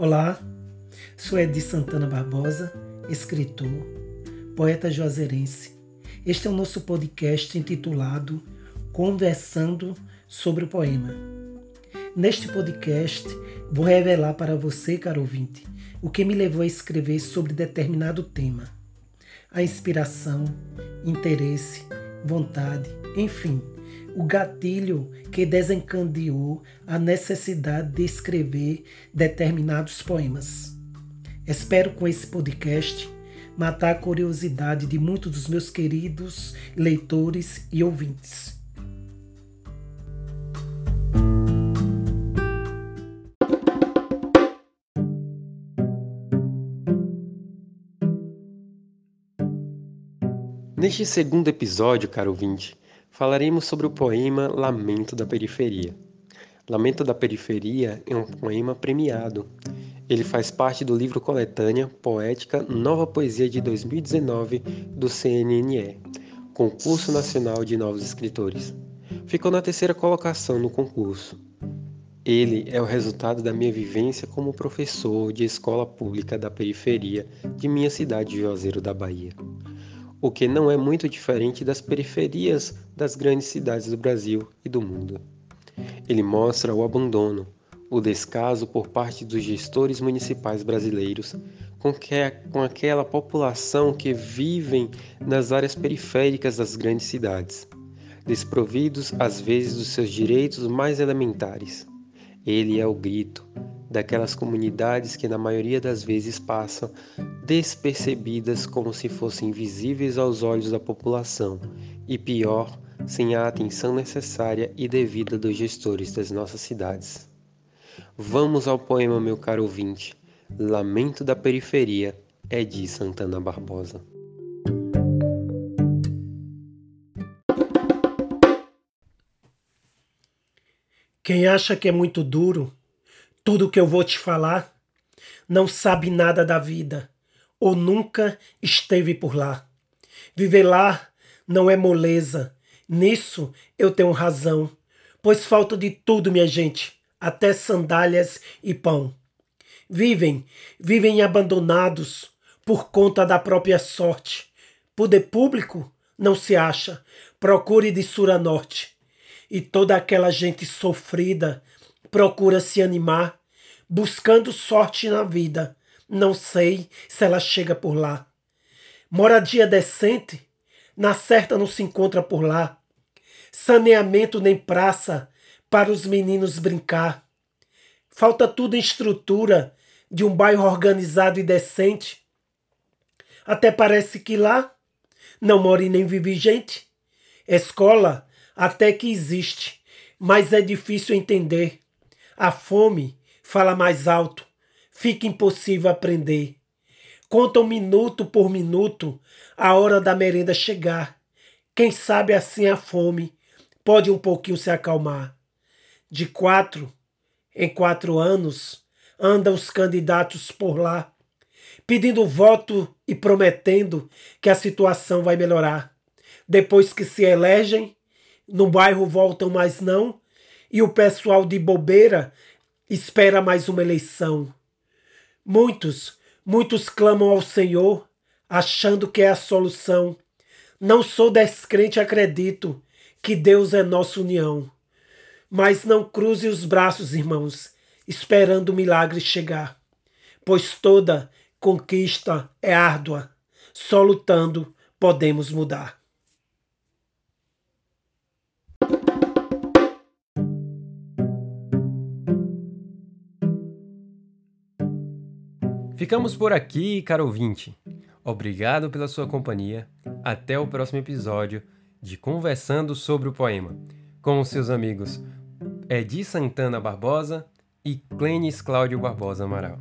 Olá, sou Edi Santana Barbosa, escritor, poeta juazeirense. Este é o nosso podcast intitulado Conversando sobre o Poema. Neste podcast, vou revelar para você, caro ouvinte, o que me levou a escrever sobre determinado tema. A inspiração, interesse, vontade, enfim, o gatilho que desencadeou a necessidade de escrever determinados poemas. Espero com esse podcast matar a curiosidade de muitos dos meus queridos leitores e ouvintes. Neste segundo episódio, caro ouvinte, falaremos sobre o poema Lamento da Periferia. Lamento da Periferia é um poema premiado. Ele faz parte do livro coletânea Poética Nova Poesia de 2019 do CNNE, Concurso Nacional de Novos Escritores. Ficou na terceira colocação no concurso. Ele é o resultado da minha vivência como professor de escola pública da periferia de minha cidade de Juazeiro da Bahia o que não é muito diferente das periferias das grandes cidades do Brasil e do mundo. Ele mostra o abandono, o descaso por parte dos gestores municipais brasileiros com, que, com aquela população que vivem nas áreas periféricas das grandes cidades, desprovidos às vezes dos seus direitos mais elementares. Ele é o grito daquelas comunidades que na maioria das vezes passam despercebidas como se fossem invisíveis aos olhos da população e pior, sem a atenção necessária e devida dos gestores das nossas cidades. Vamos ao poema, meu caro ouvinte. Lamento da Periferia, é de Santana Barbosa. Quem acha que é muito duro tudo que eu vou te falar, não sabe nada da vida ou nunca esteve por lá. Viver lá não é moleza, nisso eu tenho razão, pois falta de tudo, minha gente, até sandálias e pão. Vivem, vivem abandonados por conta da própria sorte. Poder público não se acha, procure de sur a norte. E toda aquela gente sofrida procura se animar buscando sorte na vida. Não sei se ela chega por lá. Moradia decente, na certa não se encontra por lá. Saneamento nem praça para os meninos brincar. Falta tudo em estrutura de um bairro organizado e decente. Até parece que lá não mora e nem vive gente. Escola até que existe, mas é difícil entender. A fome fala mais alto, fica impossível aprender. Conta um minuto por minuto a hora da merenda chegar. Quem sabe assim a fome pode um pouquinho se acalmar. De quatro em quatro anos andam os candidatos por lá, pedindo voto e prometendo que a situação vai melhorar. Depois que se elegem, no bairro voltam mais não, e o pessoal de bobeira espera mais uma eleição. Muitos, muitos clamam ao Senhor, achando que é a solução. Não sou descrente, acredito que Deus é nossa união. Mas não cruze os braços, irmãos, esperando o milagre chegar, pois toda conquista é árdua. Só lutando podemos mudar. Ficamos por aqui, caro ouvinte. Obrigado pela sua companhia. Até o próximo episódio de Conversando sobre o Poema, com seus amigos Edi Santana Barbosa e Clênis Cláudio Barbosa Amaral.